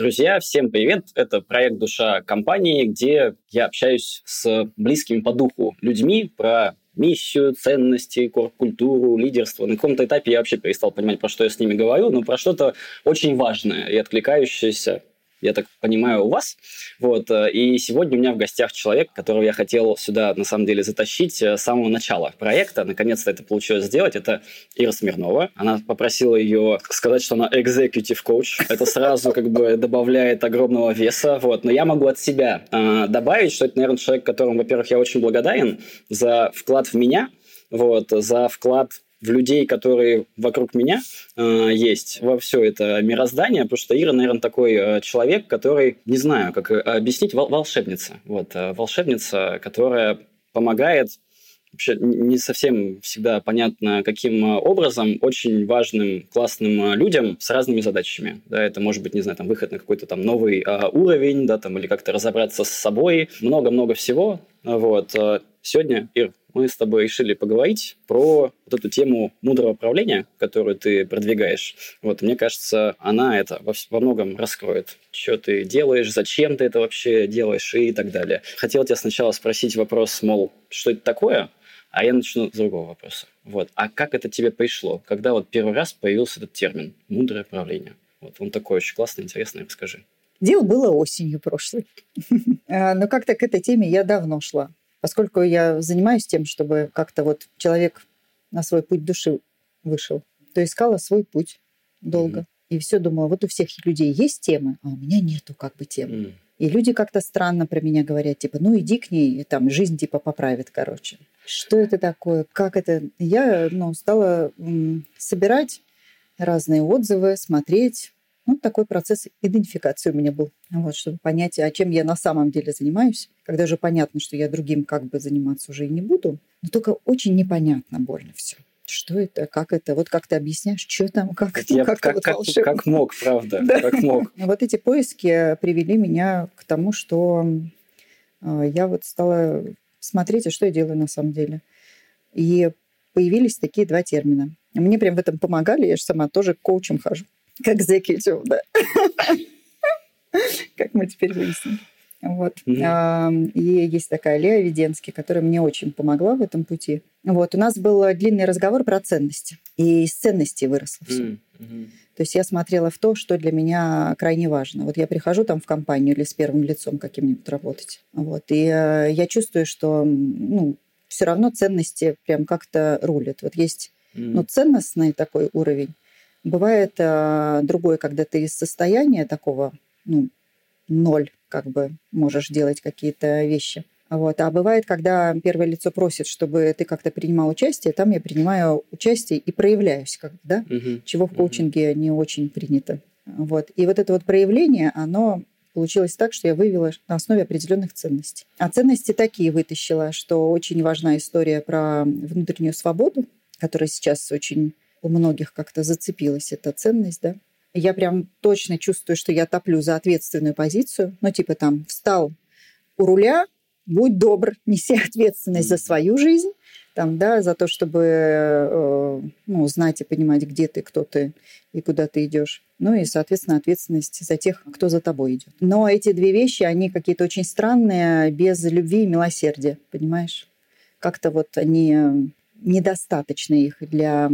Друзья, всем привет! Это проект «Душа компании», где я общаюсь с близкими по духу людьми про миссию, ценности, культуру, лидерство. На каком-то этапе я вообще перестал понимать, про что я с ними говорю, но про что-то очень важное и откликающееся я так понимаю, у вас. Вот. Э, и сегодня у меня в гостях человек, которого я хотел сюда, на самом деле, затащить э, с самого начала проекта. Наконец-то это получилось сделать. Это Ира Смирнова. Она попросила ее сказать, что она executive coach. Это сразу как бы добавляет огромного веса. Вот. Но я могу от себя э, добавить, что это, наверное, человек, которому, во-первых, я очень благодарен за вклад в меня, вот, за вклад в людей, которые вокруг меня э, есть, во все это мироздание, потому что Ира, наверное, такой э, человек, который, не знаю, как объяснить, вол- волшебница. Вот, э, волшебница, которая помогает вообще не совсем всегда понятно, каким образом очень важным, классным людям с разными задачами. Да, это может быть, не знаю, там, выход на какой-то там новый а, уровень, да, там, или как-то разобраться с собой. Много-много всего. Вот. Сегодня, Ир, мы с тобой решили поговорить про вот эту тему мудрого правления, которую ты продвигаешь. Вот, мне кажется, она это во, многом раскроет. Что ты делаешь, зачем ты это вообще делаешь и так далее. Хотел тебя сначала спросить вопрос, мол, что это такое? А я начну с другого вопроса. Вот. А как это тебе пришло? Когда вот первый раз появился этот термин «мудрое правление»? Вот он такой очень классный, интересный, расскажи. Дело было осенью прошлой. А, но как-то к этой теме я давно шла. Поскольку я занимаюсь тем, чтобы как-то вот человек на свой путь души вышел, то искала свой путь долго. Mm-hmm. И все думала, вот у всех людей есть темы, а у меня нету как бы темы. Mm-hmm. И люди как-то странно про меня говорят, типа, ну иди к ней, и там жизнь типа поправит, короче. Что это такое? Как это? Я ну, стала м, собирать разные отзывы, смотреть, ну, такой процесс идентификации у меня был, вот, чтобы понять, а чем я на самом деле занимаюсь. Когда же понятно, что я другим как бы заниматься уже и не буду, но только очень непонятно больно все. Что это, как это, вот как ты объясняешь, что там, как, это, я, как, вот как, как мог, правда, да. как мог. Вот эти поиски привели меня к тому, что э, я вот стала смотреть, а что я делаю на самом деле. И появились такие два термина. Мне прям в этом помогали, я же сама тоже коучем хожу. Как executive, да. Как мы теперь выясним. Вот. Mm-hmm. И есть такая Лея Веденский, которая мне очень помогла в этом пути. Вот. У нас был длинный разговор про ценности. И из ценностей выросло все. Mm-hmm. То есть я смотрела в то, что для меня крайне важно. Вот я прихожу там в компанию или с первым лицом каким-нибудь работать. Вот. И э, я чувствую, что ну, все равно ценности прям как-то рулят. Вот есть mm-hmm. ну, ценностный такой уровень, Бывает э, другое, когда ты из состояния такого, ну, ноль, как бы можешь делать какие-то вещи. Вот. А бывает, когда первое лицо просит, чтобы ты как-то принимал участие, там я принимаю участие и проявляюсь, как да? угу. чего в коучинге угу. не очень принято. Вот. И вот это вот проявление, оно получилось так, что я вывела на основе определенных ценностей. А ценности такие вытащила, что очень важна история про внутреннюю свободу, которая сейчас очень у многих как-то зацепилась эта ценность, да. Я прям точно чувствую, что я топлю за ответственную позицию. Ну, типа там, встал у руля, будь добр, неси ответственность за свою жизнь, там, да, за то, чтобы э, ну, знать и понимать, где ты, кто ты и куда ты идешь. Ну и, соответственно, ответственность за тех, кто за тобой идет. Но эти две вещи, они какие-то очень странные, без любви и милосердия, понимаешь? Как-то вот они недостаточны их для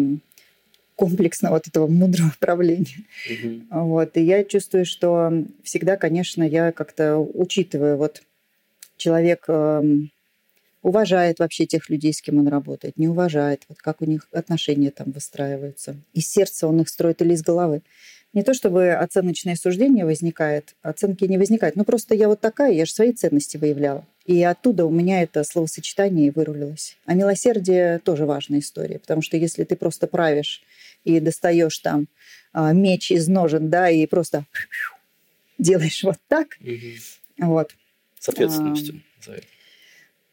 комплексного вот этого мудрого правления. Угу. Вот. И я чувствую, что всегда, конечно, я как-то учитываю, вот человек э, уважает вообще тех людей, с кем он работает, не уважает, вот как у них отношения там выстраиваются. Из сердца он их строит или из головы. Не то чтобы оценочное суждение возникает, оценки не возникают, но просто я вот такая, я же свои ценности выявляла. И оттуда у меня это словосочетание вырулилось. А милосердие тоже важная история, потому что если ты просто правишь и достаешь там а, меч из ножен, да, и просто делаешь вот так, угу. вот. С ответственностью а, за это.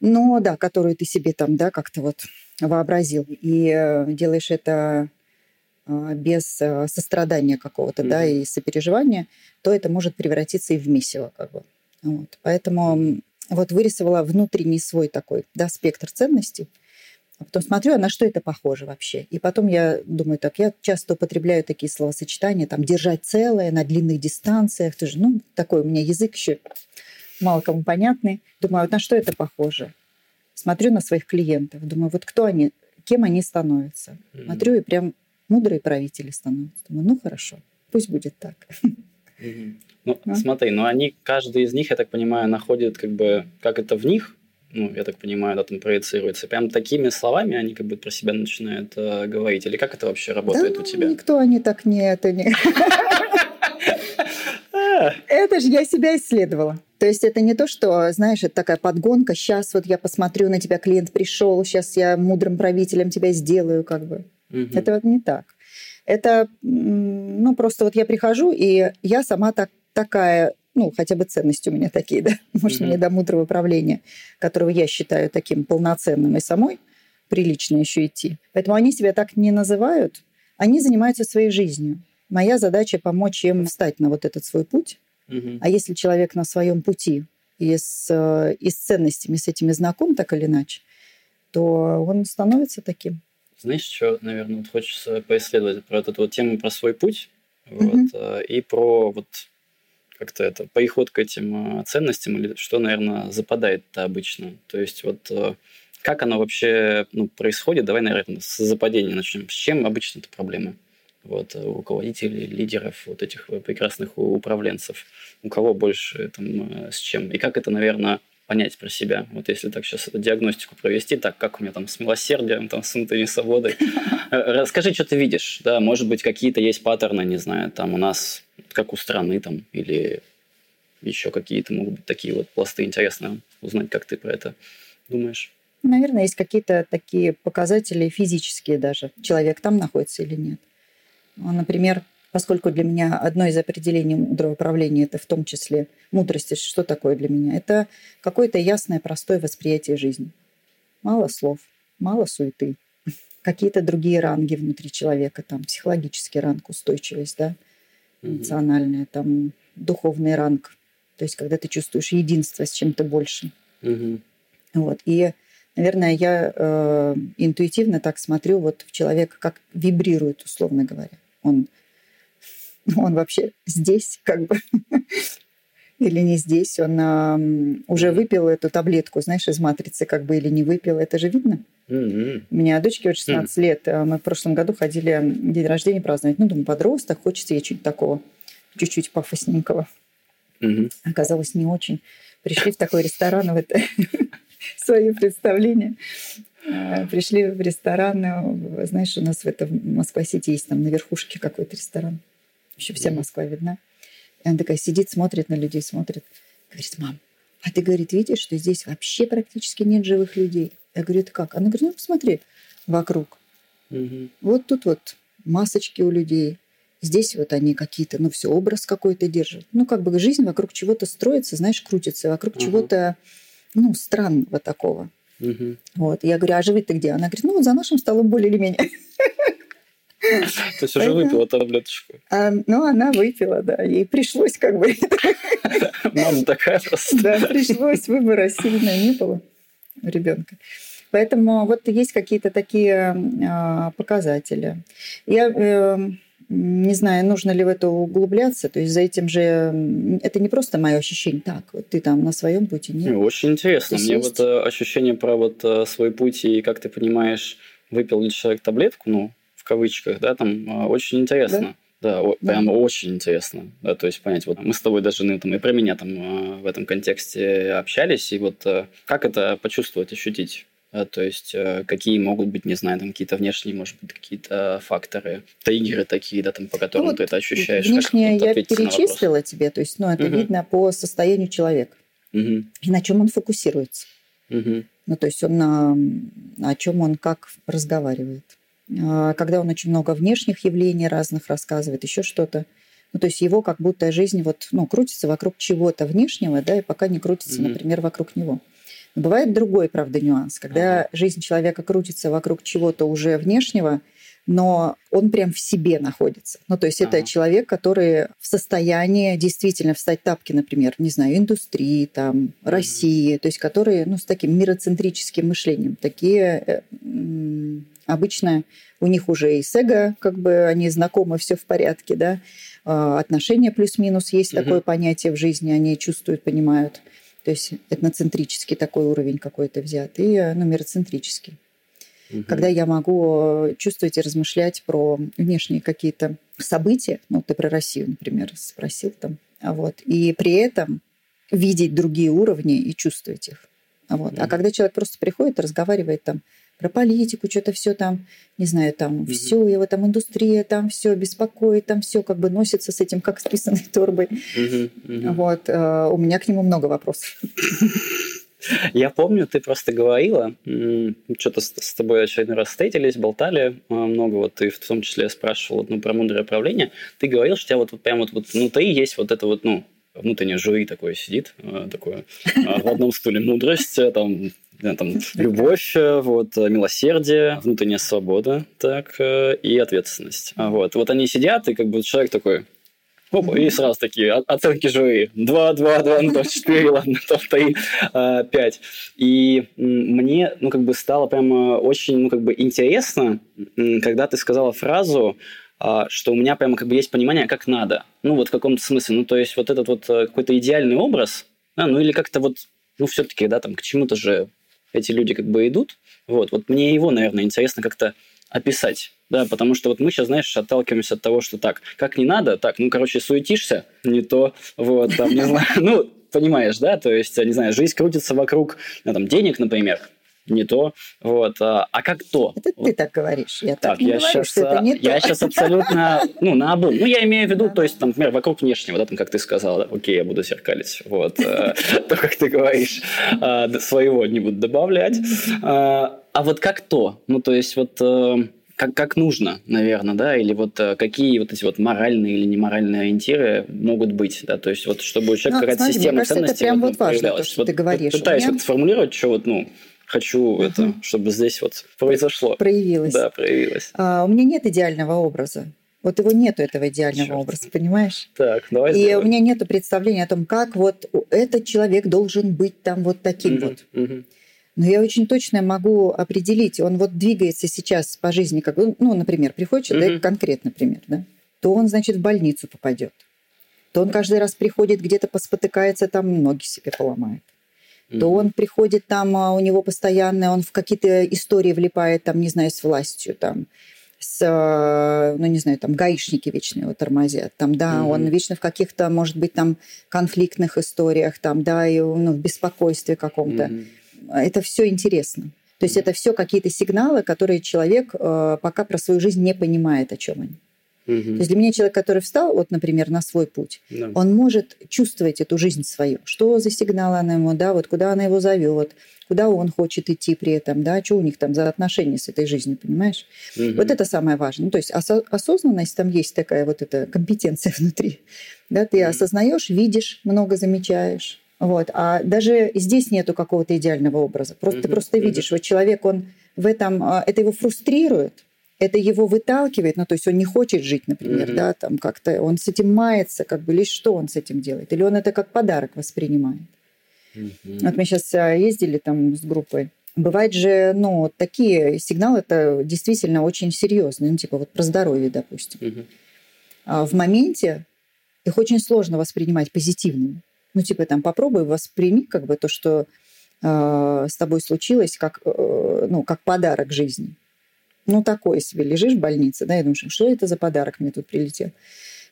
Ну да, которую ты себе там, да, как-то вот вообразил. И э, делаешь это без э, сострадания какого-то, mm да, и сопереживания, то это может превратиться и в месиво, как бы. Вот. Поэтому вот вырисовала внутренний свой такой, да, спектр ценностей – А потом смотрю, а на что это похоже вообще. И потом я думаю, так, я часто употребляю такие словосочетания, там, держать целое на длинных дистанциях. Ты же, ну, такой у меня язык еще мало кому понятный. Думаю, вот на что это похоже? Смотрю на своих клиентов, думаю, вот кто они, кем они становятся. Mm-hmm. Смотрю, и прям мудрые правители становятся. Думаю, ну хорошо, пусть будет так. Ну, а? смотри, но они, каждый из них, я так понимаю, находит как бы, как это в них, ну, я так понимаю, да, там проецируется. Прям такими словами они как бы про себя начинают э, говорить. Или как это вообще работает да, у тебя? никто они так не... Это, не... это же я себя исследовала. То есть это не то, что, знаешь, это такая подгонка. Сейчас вот я посмотрю на тебя, клиент пришел, сейчас я мудрым правителем тебя сделаю, как бы. Угу. Это вот не так. Это, ну, просто вот я прихожу, и я сама так, такая ну, хотя бы ценности у меня такие, да, может, mm-hmm. не до мудрого правления, которого я считаю таким полноценным и самой прилично еще идти. Поэтому они себя так не называют, они занимаются своей жизнью. Моя задача помочь им встать на вот этот свой путь. Mm-hmm. А если человек на своем пути и с, э, и с ценностями, с этими знаком так или иначе, то он становится таким. Знаешь, что, наверное, вот хочется поисследовать про эту вот тему про свой путь mm-hmm. вот, и про вот как-то это переход к этим э, ценностям или что, наверное, западает-то обычно. То есть вот э, как оно вообще ну, происходит? Давай, наверное, с западения начнем. С чем обычно это проблемы? Вот, у руководителей, лидеров, вот этих прекрасных управленцев. У кого больше там, с чем? И как это, наверное, понять про себя. Вот если так сейчас эту диагностику провести, так как у меня там с милосердием, там с внутренней свободой. Расскажи, что ты видишь. Да, может быть, какие-то есть паттерны, не знаю, там у нас, как у страны там, или еще какие-то могут быть такие вот пласты. Интересно узнать, как ты про это думаешь. Наверное, есть какие-то такие показатели физические даже. Человек там находится или нет. Ну, например, поскольку для меня одно из определений мудрого правления это в том числе мудрости. Что такое для меня? Это какое-то ясное, простое восприятие жизни. Мало слов, мало суеты. Какие-то другие ранги внутри человека, там психологический ранг, устойчивость, да, эмоциональная, там духовный ранг. То есть, когда ты чувствуешь единство с чем-то большим. Вот. И, наверное, я э, интуитивно так смотрю вот в человека, как вибрирует, условно говоря. Он он вообще здесь, как бы, или не здесь, он а, уже выпил эту таблетку, знаешь, из матрицы, как бы, или не выпил, это же видно. Mm-hmm. У меня дочке вот 16 mm-hmm. лет, а мы в прошлом году ходили день рождения праздновать. Ну, думаю, подросток, хочется ей чуть такого, чуть-чуть пафосненького. Mm-hmm. Оказалось, не очень. Пришли в такой ресторан, в это свои представления. А, пришли в ресторан, э, знаешь, у нас в этом Москва-Сити есть там на верхушке какой-то ресторан. Еще вся Москва видна. И она такая сидит, смотрит на людей, смотрит. Говорит, мам, а ты, говорит, видишь, что здесь вообще практически нет живых людей? Я говорю, это как? Она говорит, ну, посмотри вокруг. Угу. Вот тут вот масочки у людей. Здесь вот они какие-то, ну, все, образ какой-то держат. Ну, как бы жизнь вокруг чего-то строится, знаешь, крутится, вокруг угу. чего-то, ну, странного такого. Угу. Вот. Я говорю, а живы ты где? Она говорит, ну, вот за нашим столом более или менее. То есть уже выпила таблеточку. А, ну, она выпила, да. Ей пришлось как бы... Мама такая просто. Да, пришлось. Выбора сильно не было у ребенка. Поэтому вот есть какие-то такие а, показатели. Я э, не знаю, нужно ли в это углубляться. То есть за этим же это не просто мое ощущение. Так, вот ты там на своем пути нет. Очень интересно. Мне есть... вот э, ощущение про вот э, свой путь и как ты понимаешь, выпил ли человек таблетку, ну в кавычках, да, там а, очень интересно. Да? Да, да, прям очень интересно. Да, то есть понять, вот мы с тобой даже ну, там, и про меня там а, в этом контексте общались, и вот э, как это почувствовать, ощутить? Да, то есть какие могут быть, не знаю, там какие-то внешние, может быть, какие-то факторы, триггеры такие, да, там, по которым ну, ты это ощущаешь. Внешнее я перечислила тебе, то есть, ну, это угу. видно по состоянию человека угу. и на чем он фокусируется. Угу. Ну, то есть он на, о чем он как разговаривает. А, когда он очень много внешних явлений разных рассказывает, еще что-то. Ну, то есть его как будто жизнь вот, ну, крутится вокруг чего-то внешнего, да, и пока не крутится, mm-hmm. например, вокруг него. Бывает другой, правда, нюанс, когда ага. жизнь человека крутится вокруг чего-то уже внешнего, но он прям в себе находится. Ну, то есть ага. это человек, который в состоянии действительно встать тапки, например, не знаю, индустрии, там, ага. России, то есть которые, ну, с таким мироцентрическим мышлением. Такие э, обычно у них уже и с эго, как бы они знакомы, все в порядке, да, а, отношения плюс-минус, есть угу. такое понятие в жизни, они чувствуют, понимают. То есть этноцентрический такой уровень какой-то взят и э, ну, мироцентрический. Угу. Когда я могу э, чувствовать и размышлять про внешние какие-то события, ну, ты про Россию, например, спросил там, а вот, и при этом видеть другие уровни и чувствовать их. Вот. Угу. А когда человек просто приходит, разговаривает там про политику, что-то все там, не знаю, там mm-hmm. все, его там индустрия, там все беспокоит, там все как бы носится с этим, как с писаной торбой. Mm-hmm. Mm-hmm. Вот, э, у меня к нему много вопросов. Я помню, ты просто говорила, что-то с тобой очередной раз встретились, болтали э, много, вот ты в том числе спрашивал ну, про мудрое правление. Ты говорил, что у тебя вот, вот прям вот, вот внутри есть вот это вот, ну, внутреннее жюри такое сидит, э, такое в одном стуле мудрость, там там, любовь, э, вот, милосердие, внутренняя свобода, так, э, и ответственность. А вот, вот они сидят, и как бы человек такой, Оп, и сразу такие оценки жюри. Два, два, два, ну, то четыре, ладно, то три, а, пять. И мне, ну, как бы стало прямо очень, ну, как бы интересно, когда ты сказала фразу, а, что у меня прямо как бы есть понимание, как надо. Ну, вот в каком-то смысле. Ну, то есть вот этот вот э, какой-то идеальный образ, да, ну, или как-то вот, ну, все-таки, да, там, к чему-то же эти люди как бы идут. Вот, вот мне его, наверное, интересно как-то описать. Да, потому что вот мы сейчас, знаешь, отталкиваемся от того, что так, как не надо, так, ну, короче, суетишься, не то, вот, там, не знаю, ну, понимаешь, да, то есть, не знаю, жизнь крутится вокруг, ну, там, денег, например, не то. Вот. А, а как то? Это вот. ты так говоришь. Я так, так не я говорю, сейчас, что это не Я то. сейчас абсолютно, ну, на обум. Ну, я имею в виду, то есть, там, например, вокруг внешнего, да, там, как ты сказал, да, окей, я буду зеркалить. Вот. Э, то, как ты говоришь, а, своего не буду добавлять. А, а вот как то? Ну, то есть, вот э, как, как нужно, наверное, да, или вот э, какие вот эти вот моральные или неморальные ориентиры могут быть, да, то есть вот чтобы у человека ну, какая-то система кажется, ценностей это прям вот, вот важно, то, что вот, ты говоришь. Пытаюсь как-то сформулировать, что вот, ну, хочу это, чтобы здесь вот произошло. Проявилось. Да, проявилось. А, у меня нет идеального образа. Вот его нету этого идеального Черт. образа, понимаешь? Так, давай. И сделаем. у меня нету представления о том, как вот этот человек должен быть там вот таким угу, вот. Угу. Но я очень точно могу определить, он вот двигается сейчас по жизни, как ну, например, приходит человек, угу. конкретный пример, да, то он, значит, в больницу попадет, то он каждый раз приходит где-то поспотыкается, там ноги себе поломает то он приходит там, а у него постоянно, он в какие-то истории влипает, там, не знаю, с властью, там, с, а, ну, не знаю, там, гаишники вечно его тормозят, там, да, mm-hmm. он вечно в каких-то, может быть, там, конфликтных историях, там, да, и, ну, в беспокойстве каком-то. Mm-hmm. Это все интересно. То есть mm-hmm. это все какие-то сигналы, которые человек э, пока про свою жизнь не понимает, о чем они. Угу. То есть для меня человек, который встал, вот, например, на свой путь, да. он может чувствовать эту жизнь свою. Что за сигнал она ему, да, вот куда она его зовет, куда он хочет идти при этом, да, что у них там за отношения с этой жизнью, понимаешь? Угу. Вот это самое важное. Ну, то есть осо- осознанность, там есть такая вот эта компетенция внутри. Да, ты угу. осознаешь, видишь, много замечаешь. Вот. А даже здесь нету какого-то идеального образа. Просто угу. ты просто видишь, вот человек, он в этом, а, это его фрустрирует, это его выталкивает, ну, то есть он не хочет жить, например, mm-hmm. да, там как-то он с этим мается, как бы, лишь что он с этим делает? Или он это как подарок воспринимает? Mm-hmm. Вот мы сейчас а, ездили там с группой. Бывает же, ну, такие сигналы, это действительно очень серьезные, ну, типа вот про здоровье, допустим. Mm-hmm. А в моменте их очень сложно воспринимать позитивными. Ну, типа там попробуй восприми как бы то, что э, с тобой случилось, как, э, ну, как подарок жизни ну, такой себе, лежишь в больнице, да, и думаешь, что это за подарок мне тут прилетел?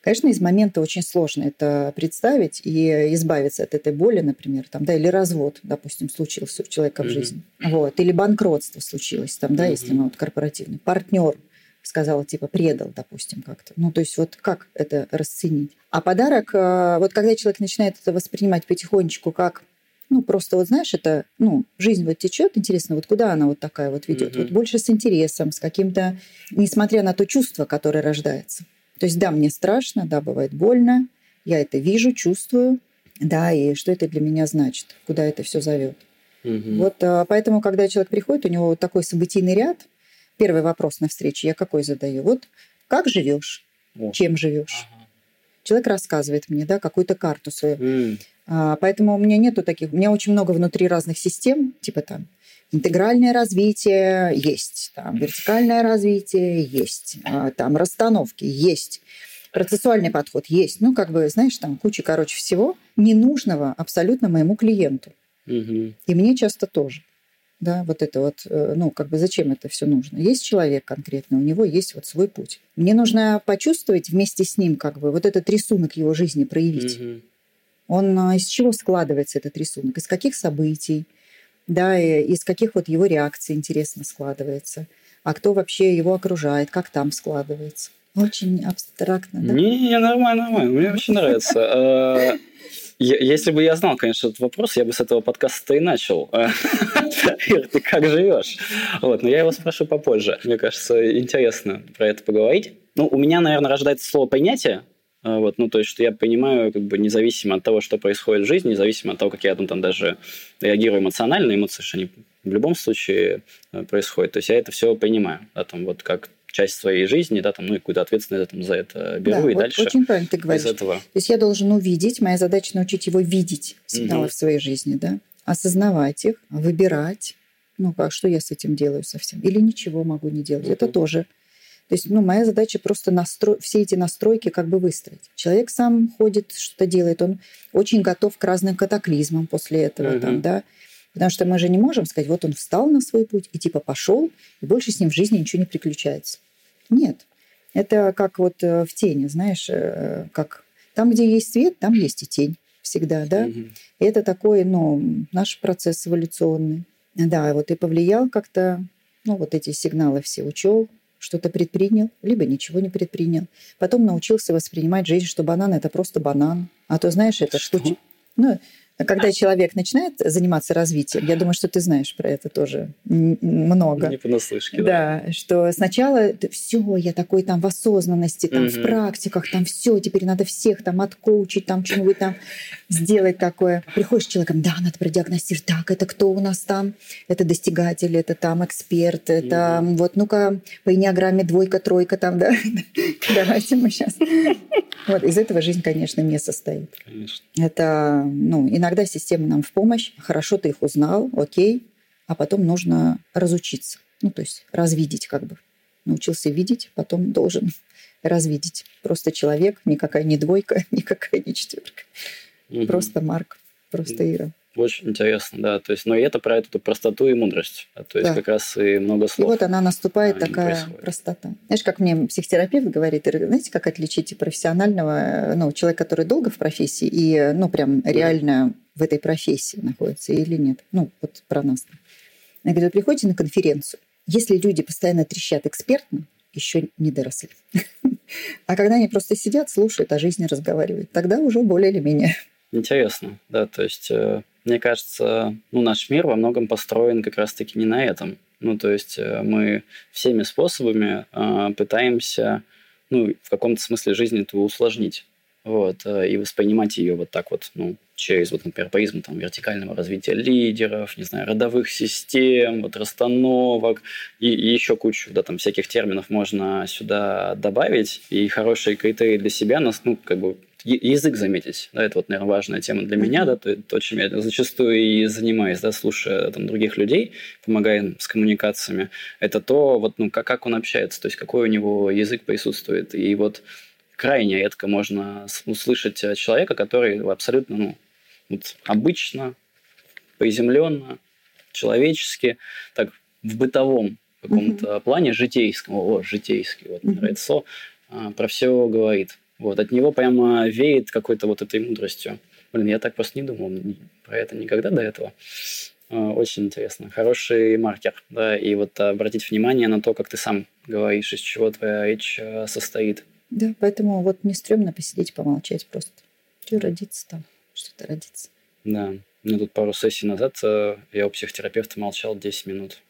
Конечно, из момента очень сложно это представить и избавиться от этой боли, например, там, да, или развод, допустим, случился у человека в жизни, mm-hmm. вот, или банкротство случилось, там, да, mm-hmm. если мы вот корпоративный, партнер сказал, типа, предал, допустим, как-то. Ну, то есть вот как это расценить? А подарок, э, вот когда человек начинает это воспринимать потихонечку как ну, просто вот знаешь, это, ну, жизнь вот течет, интересно, вот куда она вот такая вот ведет? Mm-hmm. Вот больше с интересом, с каким-то, несмотря на то чувство, которое рождается. То есть, да, мне страшно, да, бывает больно, я это вижу, чувствую, да, и что это для меня значит, куда это все зовет. Угу. Вот а, поэтому, когда человек приходит, у него такой событийный ряд, первый вопрос на встрече я какой задаю? Вот как живешь? О. Чем живешь? Ага. Человек рассказывает мне, да, какую-то карту свою. Mm. А, поэтому у меня нету таких, у меня очень много внутри разных систем, типа там интегральное развитие есть, там вертикальное развитие есть, а, там расстановки есть, процессуальный подход есть. Ну, как бы, знаешь, там куча, короче, всего ненужного абсолютно моему клиенту. Угу. И мне часто тоже. Да, вот это вот, э, ну, как бы зачем это все нужно? Есть человек конкретно, у него есть вот свой путь. Мне нужно почувствовать вместе с ним, как бы, вот этот рисунок его жизни проявить. Угу. Он а, из чего складывается этот рисунок? Из каких событий? Да, и из каких вот его реакций интересно складывается? А кто вообще его окружает? Как там складывается? Очень абстрактно, да? Не, нормально, нормально. Мне очень нравится. А, если бы я знал, конечно, этот вопрос, я бы с этого подкаста и начал. Ир, ты как живешь? Вот, но я его спрошу попозже. Мне кажется, интересно про это поговорить. Ну, у меня, наверное, рождается слово «принятие», а, вот, ну, то есть, что я понимаю, как бы, независимо от того, что происходит в жизни, независимо от того, как я там, там даже реагирую эмоционально, эмоции, что они в любом случае э, происходят. То есть, я это все понимаю, да, там, вот как часть своей жизни, да, там, ну, и какую-то ответственность там, за это беру, да, и вот дальше очень правильно ты говоришь. из этого. То есть, я должен увидеть, моя задача научить его видеть сигналы угу. в своей жизни, да, осознавать их, выбирать, ну, как, что я с этим делаю совсем, или ничего могу не делать. Угу. Это тоже то есть, ну, моя задача просто настро... все эти настройки как бы выстроить. Человек сам ходит, что-то делает, он очень готов к разным катаклизмам после этого, uh-huh. там, да. Потому что мы же не можем сказать, вот он встал на свой путь и типа пошел, и больше с ним в жизни ничего не приключается. Нет. Это как вот э, в тени, знаешь, э, как там, где есть свет, там есть и тень всегда, да. Угу. И это такой, ну, наш процесс эволюционный. Да, вот и повлиял как-то, ну, вот эти сигналы все учел, что-то предпринял, либо ничего не предпринял. Потом научился воспринимать жизнь, что банан – это просто банан. А то, знаешь, это что? Ну, когда человек начинает заниматься развитием, я думаю, что ты знаешь про это тоже много. Не понаслышке, да. Да, что сначала все, я такой там в осознанности, там угу. в практиках, там все, теперь надо всех там откоучить, там что-нибудь там сделать такое. Приходишь с человеком, да, надо продиагностировать, так, это кто у нас там? Это достигатель, это там эксперт, это угу. вот, ну-ка, по энеограмме двойка, тройка там, да? Давайте мы сейчас. Вот, из этого жизнь, конечно, не состоит. Конечно. Это, ну, иногда система нам в помощь. Хорошо ты их узнал, окей, а потом нужно разучиться. Ну, то есть развидеть как бы. Научился видеть, потом должен развидеть. Просто человек, никакая не двойка, никакая не четверка. Угу. Просто Марк, просто Ира. Очень интересно, да. То есть, но и это про эту простоту и мудрость. То есть, да. как раз и много слов. И вот она наступает, такая происходит. простота. Знаешь, как мне психотерапевт говорит, знаете, как отличить профессионального, ну, человека, который долго в профессии и, ну, прям реально в этой профессии находится или нет. Ну, вот про нас. Она говорит, вы приходите на конференцию, если люди постоянно трещат экспертно, еще не доросли. А когда они просто сидят, слушают, о жизни разговаривают, тогда уже более или менее. Интересно, да, то есть э, мне кажется, ну, наш мир во многом построен как раз-таки не на этом. Ну, то есть э, мы всеми способами э, пытаемся, ну, в каком-то смысле жизни это усложнить. Вот, э, и воспринимать ее вот так вот, ну, через, вот, например, призму там, вертикального развития лидеров, не знаю, родовых систем, вот, расстановок и, и еще кучу да, там, всяких терминов можно сюда добавить. И хорошие критерии для себя нас, ну, как бы язык заметить. Да, это вот, наверное, важная тема для меня, да, то, то, чем я зачастую и занимаюсь, да, слушая там, других людей, помогая им с коммуникациями. Это то, вот, ну, как, как он общается, то есть какой у него язык присутствует. И вот крайне редко можно услышать человека, который абсолютно ну, вот обычно, приземленно, человечески, так в бытовом каком-то mm-hmm. плане, житейском, о, житейский, вот, mm-hmm. нравится, про все говорит. Вот, от него прямо веет какой-то вот этой мудростью. Блин, я так просто не думал про это никогда до этого. А, очень интересно. Хороший маркер, да, и вот обратить внимание на то, как ты сам говоришь, из чего твоя речь а, состоит. Да, поэтому вот не стрёмно посидеть, помолчать просто. Что родиться там, что-то родиться. Да. Ну, тут пару сессий назад э, я у психотерапевта молчал 10 минут.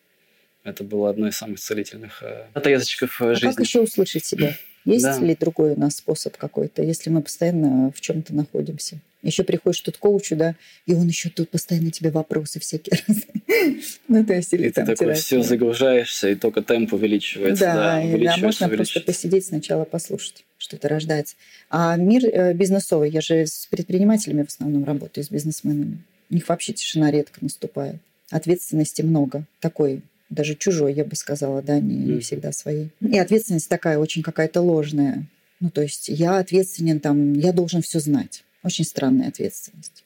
Это было одно из самых целительных э, отрезочков а жизни. как еще услышать себя? Есть да. ли другой у нас способ какой-то, если мы постоянно в чем-то находимся? Еще приходишь тут к коучу, да, и он еще тут постоянно тебе вопросы всякие разные. ну, то есть, или и там ты такой все загружаешься, и только темп увеличивается. Да, да, увеличивается, да можно просто посидеть сначала послушать, что это рождается. А мир э, бизнесовый, я же с предпринимателями в основном работаю, с бизнесменами. У них вообще тишина редко наступает. Ответственности много. Такой даже чужой, я бы сказала, да, не, не всегда своей. И ответственность такая очень какая-то ложная. Ну, то есть я ответственен там, я должен все знать. Очень странная ответственность.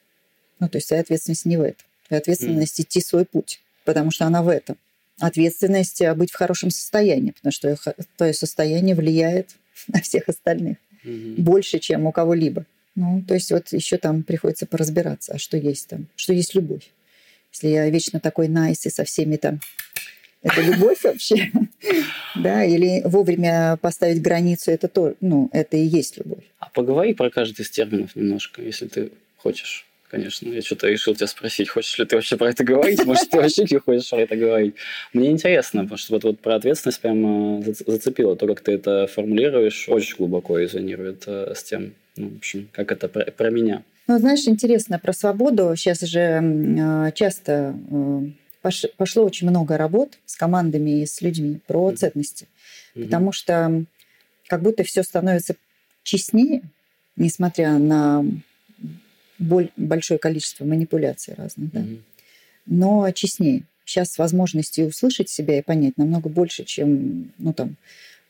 Ну, то есть твоя ответственность не в этом. Твоя ответственность mm. идти свой путь, потому что она в этом. Ответственность э, быть в хорошем состоянии, потому что твое состояние влияет на всех остальных mm-hmm. больше, чем у кого-либо. Ну, то есть вот еще там приходится поразбираться, а что есть там, что есть любовь. Если я вечно такой найс nice и со всеми там это любовь вообще, да, или вовремя поставить границу, это то, ну, это и есть любовь. А поговори про каждый из терминов немножко, если ты хочешь. Конечно, я что-то решил тебя спросить, хочешь ли ты вообще про это говорить, может, ты вообще не хочешь про это говорить. Мне интересно, потому что вот, вот про ответственность прямо зацепило. То, как ты это формулируешь, очень глубоко резонирует э, с тем, ну, в общем, как это про, про меня. Ну, знаешь, интересно про свободу. Сейчас же э, часто э, пошло очень много работ с командами и с людьми про ценности. Mm-hmm. Потому что как будто все становится честнее, несмотря на большое количество манипуляций разных. Да? Mm-hmm. Но честнее. Сейчас возможности услышать себя и понять намного больше, чем ну, там,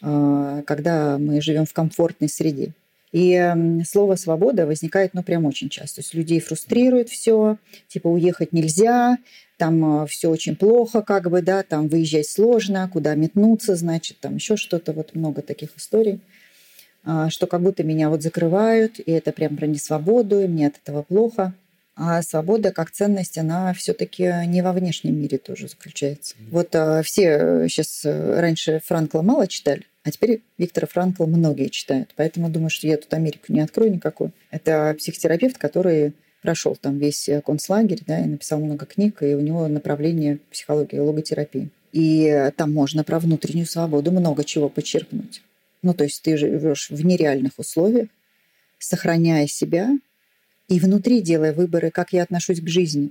а, когда мы живем в комфортной среде. И слово «свобода» возникает, ну, прям очень часто. То есть людей фрустрирует все, типа уехать нельзя, там а, все очень плохо, как бы, да, там выезжать сложно, куда метнуться, значит, там еще что-то, вот много таких историй, а, что как будто меня вот закрывают, и это прям про несвободу, и мне от этого плохо. А свобода как ценность, она все-таки не во внешнем мире тоже заключается. Вот а, все сейчас э, э, раньше Франкла мало читали, а теперь Виктора Франкла многие читают. Поэтому думаю, что я тут Америку не открою никакую. Это психотерапевт, который прошел там весь э, концлагерь, да, и написал много книг, и у него направление психологии и логотерапии. И там можно про внутреннюю свободу много чего подчеркнуть. Ну, то есть ты живешь в нереальных условиях, сохраняя себя и внутри делая выборы, как я отношусь к жизни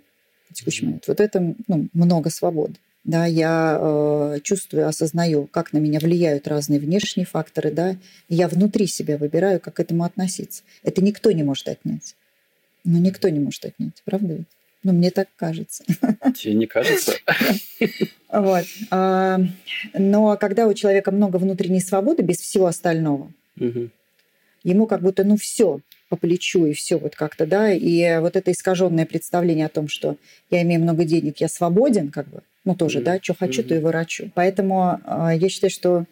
в текущий момент. Вот это ну, много свободы. Да, я э, чувствую, осознаю, как на меня влияют разные внешние факторы, да, и я внутри себя выбираю, как к этому относиться. Это никто не может отнять. Ну, никто не может отнять, правда ведь? Ну, мне так кажется. Тебе не кажется? Вот. А, но когда у человека много внутренней свободы, без всего остального, ему как будто, ну, все по плечу и все вот как-то, да, и вот это искаженное представление о том, что я имею много денег, я свободен, как бы, ну, тоже, да, что хочу, то и ворочу. Поэтому а, я считаю, что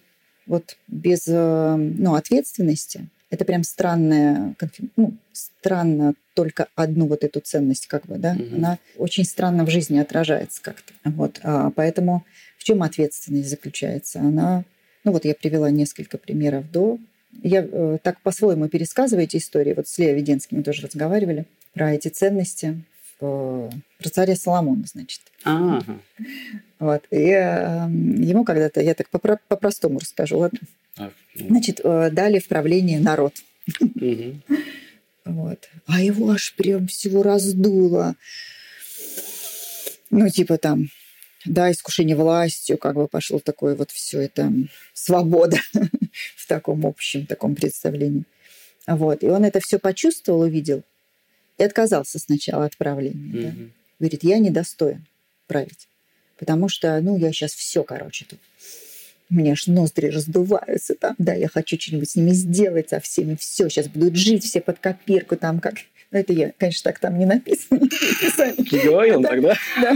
вот без, э, ну, ответственности это прям странная, ну, странно только одну вот эту ценность, как бы, да, угу. она очень странно в жизни отражается как-то. Вот, а, поэтому в чем ответственность заключается? Она, ну вот я привела несколько примеров до. Я э, так по-своему пересказываю эти истории. Вот с Лео Веденским мы тоже разговаривали про эти ценности. Про царя Соломона, значит. Ага. Вот. И э, ему когда-то, я так по-простому расскажу, ладно? А, ну. Значит, э, дали в правление народ. Угу. Вот. А его аж прям всего раздуло. Ну, типа там, да, искушение властью, как бы пошло такое вот все это свобода в таком общем таком представлении. Вот. И он это все почувствовал, увидел и отказался сначала от правления. Mm-hmm. Да? Говорит, я недостоин править. Потому что, ну, я сейчас все, короче, тут у меня аж ноздри раздуваются там, да, я хочу что-нибудь с ними сделать, со всеми, все, сейчас будут жить все под копирку там, как... Ну, это я, конечно, так там не написано. Говорил тогда? Да,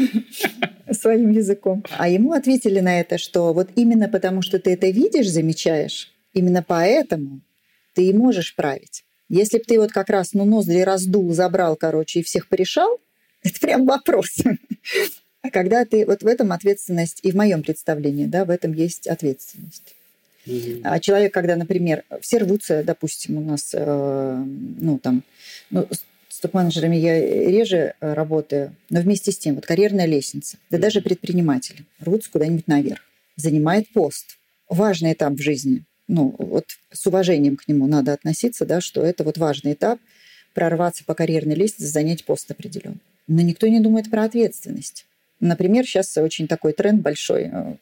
своим языком. А ему ответили на это, что вот именно потому, что ты это видишь, замечаешь, именно поэтому ты и можешь править. Если бы ты вот как раз, ну, ноздри раздул, забрал, короче, и всех порешал, это прям вопрос. А когда ты вот в этом ответственность, и в моем представлении, да, в этом есть ответственность. Mm-hmm. А человек, когда, например, все рвутся, допустим, у нас, э, ну, там, ну, с топ-менеджерами я реже работаю, но вместе с тем, вот карьерная лестница, да mm-hmm. даже предприниматели рвутся куда-нибудь наверх, занимает пост. Важный этап в жизни. Ну, вот с уважением к нему надо относиться, да, что это вот важный этап, прорваться по карьерной лестнице, занять пост определенный. Но никто не думает про ответственность. Например, сейчас очень такой тренд большой, э,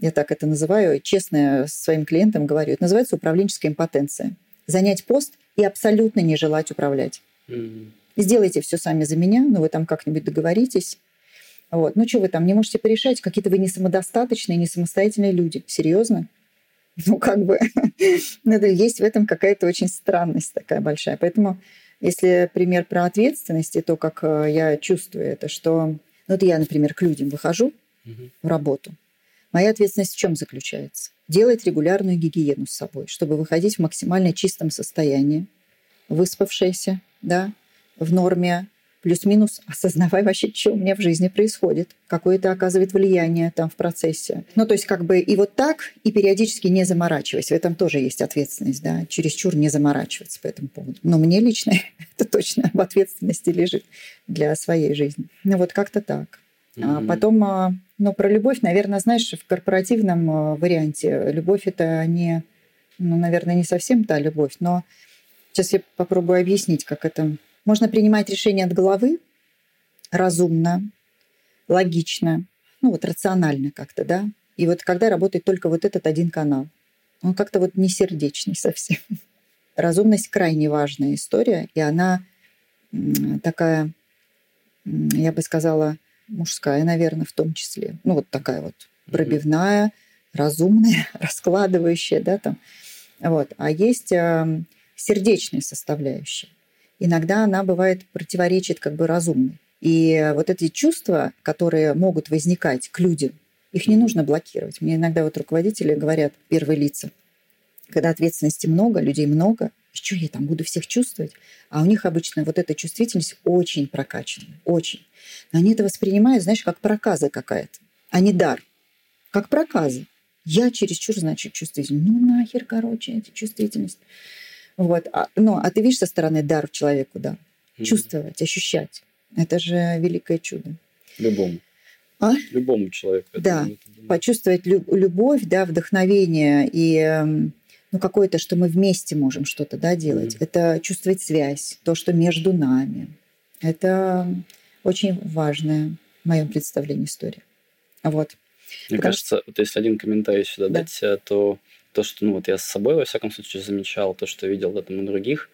я так это называю, честно своим клиентам говорю, это называется управленческая импотенция. Занять пост и абсолютно не желать управлять. Mm-hmm. Сделайте все сами за меня, но вы там как-нибудь договоритесь. Вот. Ну что вы там не можете порешать? Какие-то вы не самодостаточные, не самостоятельные люди. Серьезно? Ну, как бы, надо есть в этом какая-то очень странность такая большая. Поэтому, если пример про ответственность и то, как э, я чувствую это, что... Ну, вот я, например, к людям выхожу угу. в работу. Моя ответственность в чем заключается? Делать регулярную гигиену с собой, чтобы выходить в максимально чистом состоянии, выспавшаяся, да, в норме, плюс-минус осознавай вообще, что у меня в жизни происходит, какое это оказывает влияние там в процессе. Ну, то есть как бы и вот так, и периодически не заморачиваясь. В этом тоже есть ответственность, да, чересчур не заморачиваться по этому поводу. Но мне лично это точно в ответственности лежит для своей жизни. Ну, вот как-то так. Mm-hmm. А потом, ну, про любовь, наверное, знаешь, в корпоративном а, варианте любовь это не, ну, наверное, не совсем та любовь, но сейчас я попробую объяснить, как это можно принимать решения от головы разумно, логично, ну вот рационально как-то, да. И вот когда работает только вот этот один канал, он как-то вот не сердечный совсем. Разумность крайне важная история, и она такая, я бы сказала, мужская, наверное, в том числе. Ну вот такая вот пробивная, разумная, раскладывающая, да, там. Вот. А есть сердечная составляющая иногда она бывает противоречит как бы разумной. И вот эти чувства, которые могут возникать к людям, их не нужно блокировать. Мне иногда вот руководители говорят, первые лица, когда ответственности много, людей много, что я там буду всех чувствовать? А у них обычно вот эта чувствительность очень прокачана, очень. Но они это воспринимают, знаешь, как проказа какая-то, а не дар. Как проказа. Я чересчур, значит, чувствительный. Ну нахер, короче, эта чувствительность. Вот. А, ну, а ты видишь со стороны дар человеку, да? Mm-hmm. Чувствовать, ощущать. Это же великое чудо. Любому. А? Любому человеку. Да, почувствовать любовь, да, вдохновение и эм, ну, какое-то, что мы вместе можем что-то да, делать. Mm-hmm. Это чувствовать связь, то, что между нами. Это очень важная в моем представлении история. Вот. Мне Потому кажется, вот если один комментарий сюда да. дать, э, то то, что, ну, вот я с собой, во всяком случае, замечал, то, что видел этом у других,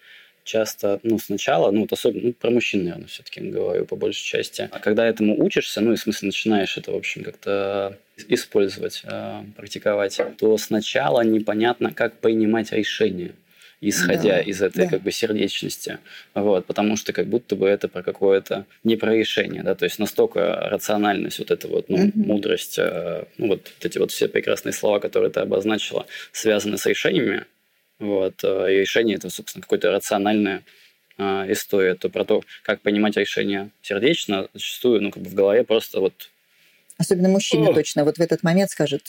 часто, ну, сначала, ну, вот особенно, ну, про мужчин, наверное, все-таки говорю по большей части. А когда этому учишься, ну, и в смысле начинаешь это, в общем, как-то использовать, э, практиковать, то сначала непонятно, как принимать решения исходя да, из этой да. как бы сердечности, вот, потому что как будто бы это про какое-то не про решение, да, то есть настолько рациональность, вот эта вот, ну, угу. мудрость, э, ну, вот, вот эти вот все прекрасные слова, которые ты обозначила, связаны с решениями, вот, э, и решение это, собственно, какое-то рациональное э, история, то про то, как понимать решение сердечно, зачастую, ну, как бы в голове просто вот Особенно мужчина О! точно вот в этот момент скажет,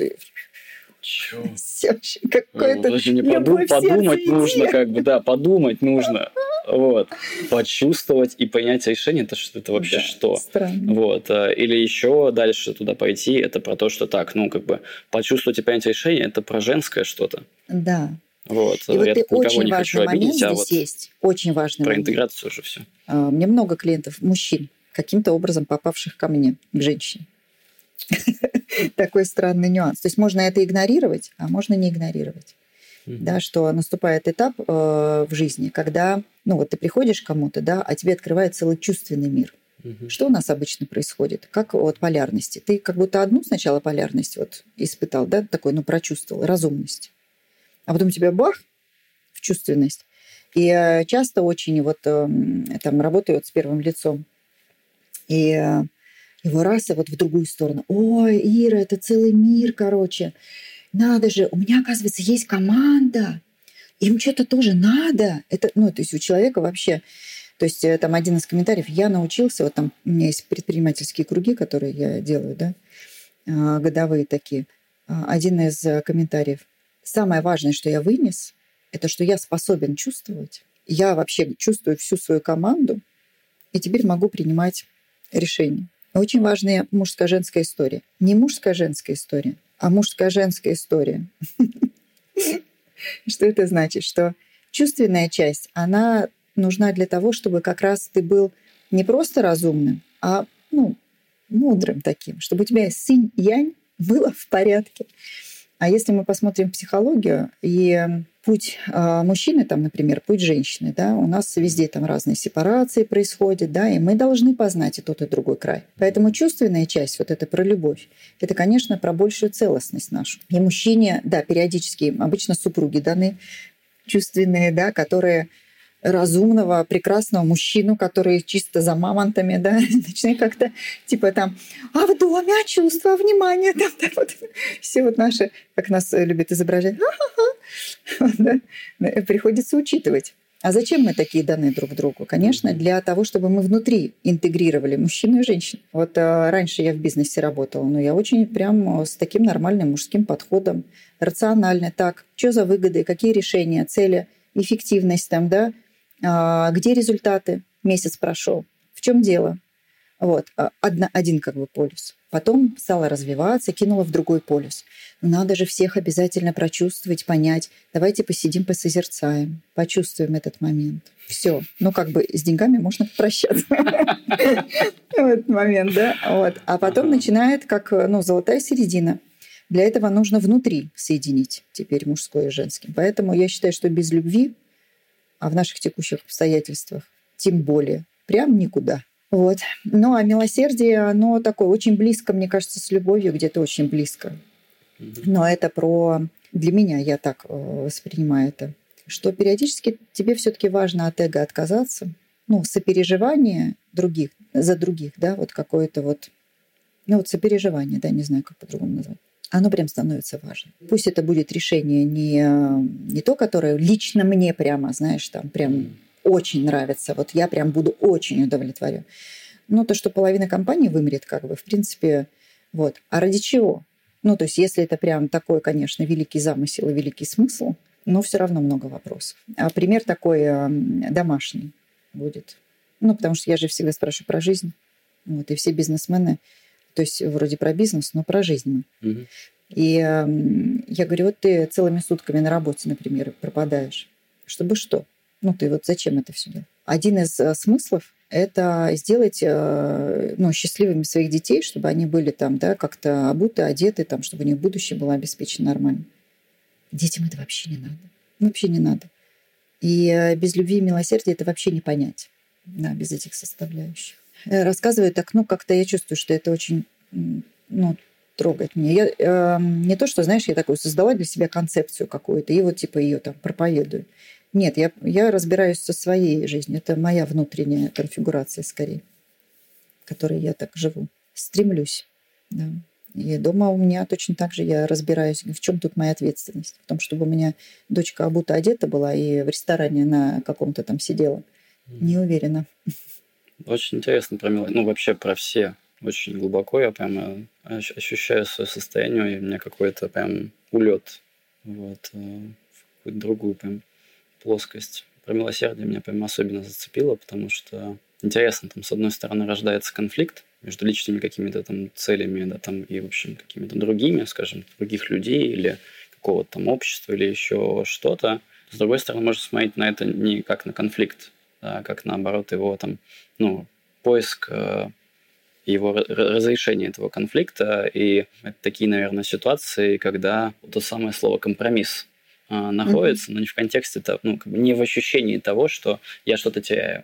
Чё? Какое-то... Ну, не подум- подумать нужно, как бы, да, подумать нужно. Вот. Почувствовать и понять решение, это что это вообще да, что. Странно. Вот. Э, или еще дальше туда пойти, это про то, что так, ну, как бы, почувствовать и понять решение, это про женское что-то. Да. Вот. И вот ты очень важный момент обидеть, а здесь вот есть. Очень важный Про момент. интеграцию уже все. А, мне много клиентов, мужчин, каким-то образом попавших ко мне, к женщине. такой странный нюанс. То есть можно это игнорировать, а можно не игнорировать. Да, что наступает этап э, в жизни, когда, ну вот ты приходишь к кому-то, да, а тебе открывает целый чувственный мир. Что у нас обычно происходит? Как от полярности? Ты как будто одну сначала полярность вот испытал, да, такой, ну, прочувствовал, разумность. А потом тебя бах в чувственность. И э, часто очень вот э, там работают с первым лицом. И э, его раз, и вот в другую сторону. Ой, Ира, это целый мир, короче. Надо же, у меня, оказывается, есть команда. Им что-то тоже надо. Это, ну, то есть у человека вообще... То есть э, там один из комментариев, я научился, вот там у меня есть предпринимательские круги, которые я делаю, да, а, годовые такие. А, один из э, комментариев. Самое важное, что я вынес, это что я способен чувствовать. Я вообще чувствую всю свою команду, и теперь могу принимать решения. Очень важная мужско-женская история. Не мужско-женская история, а мужско-женская история. Что это значит? Что чувственная часть, она нужна для того, чтобы как раз ты был не просто разумным, а ну, мудрым таким, чтобы у тебя синь-янь было в порядке. А если мы посмотрим психологию и путь э, мужчины, там, например, путь женщины, да, у нас везде там разные сепарации происходят, да, и мы должны познать и тот, и другой край. Поэтому чувственная часть, вот это про любовь, это, конечно, про большую целостность нашу. И мужчине, да, периодически, обычно супруги даны чувственные, да, которые разумного, прекрасного мужчину, который чисто за мамонтами, да, начинает как-то типа там, а в доме, а чувства, внимание, там, да, вот все вот наши, как нас любят изображать, да, приходится учитывать. А зачем мы такие даны друг другу? Конечно, для того, чтобы мы внутри интегрировали мужчину и женщину. Вот а, раньше я в бизнесе работала, но я очень прям с таким нормальным мужским подходом, рационально. Так, что за выгоды, какие решения, цели, эффективность там, да, где результаты, месяц прошел, в чем дело. Вот, а, одна, один как бы полюс. Потом стала развиваться, кинула в другой полюс. Надо же всех обязательно прочувствовать, понять. Давайте посидим, посозерцаем, почувствуем этот момент. Все. Ну, как бы с деньгами можно попрощаться в этот момент, да? Вот. А потом начинает как ну, золотая середина. Для этого нужно внутри соединить теперь мужское и женское. Поэтому я считаю, что без любви а в наших текущих обстоятельствах тем более. Прям никуда. Вот. Ну, а милосердие, оно такое очень близко, мне кажется, с любовью где-то очень близко. Но это про... Для меня я так э, воспринимаю это. Что периодически тебе все таки важно от эго отказаться. Ну, сопереживание других, за других, да, вот какое-то вот... Ну, вот сопереживание, да, не знаю, как по-другому назвать оно прям становится важным. Пусть это будет решение не, не то, которое лично мне прямо, знаешь, там прям очень нравится, вот я прям буду очень удовлетворен. Но то, что половина компании вымрет, как бы, в принципе, вот. А ради чего? Ну, то есть, если это прям такой, конечно, великий замысел и великий смысл, но все равно много вопросов. А пример такой домашний будет. Ну, потому что я же всегда спрашиваю про жизнь. Вот, и все бизнесмены то есть вроде про бизнес, но про жизнь. Угу. И э, я говорю, вот ты целыми сутками на работе, например, пропадаешь. Чтобы что? Ну, ты вот зачем это все делаешь? Один из э, смыслов – это сделать э, ну, счастливыми своих детей, чтобы они были там, да, как-то обуты, одеты, там, чтобы у них будущее было обеспечено нормально. Детям это вообще не надо. Вообще не надо. И э, без любви и милосердия это вообще не понять. Да, без этих составляющих. Э, рассказывает так, ну, как-то я чувствую, что это очень, ну, трогает меня. Я э, не то, что, знаешь, я такую создала для себя концепцию какую-то, и вот типа ее там проповедую. Нет, я, я разбираюсь со своей жизнью. Это моя внутренняя конфигурация скорее, в которой я так живу. Стремлюсь. Да. И дома у меня точно так же я разбираюсь, в чем тут моя ответственность. В том, чтобы у меня дочка обута одета была и в ресторане на каком-то там сидела. Не уверена. Очень интересно про мелодию. Ну, вообще про все. Очень глубоко я прямо ощущаю свое состояние, и у меня какой-то прям улет вот, э, в какую-то другую прям плоскость. Про милосердие меня прям особенно зацепило, потому что интересно, там, с одной стороны, рождается конфликт между личными какими-то там целями, да, там, и, в общем, какими-то другими, скажем, других людей или какого-то там общества или еще что-то. С другой стороны, можно смотреть на это не как на конфликт, как наоборот его там, ну, поиск э, его разрешения этого конфликта. И это такие, наверное, ситуации, когда то самое слово компромисс э, находится, mm-hmm. но не в контексте, ну, как бы не в ощущении того, что я что-то теряю,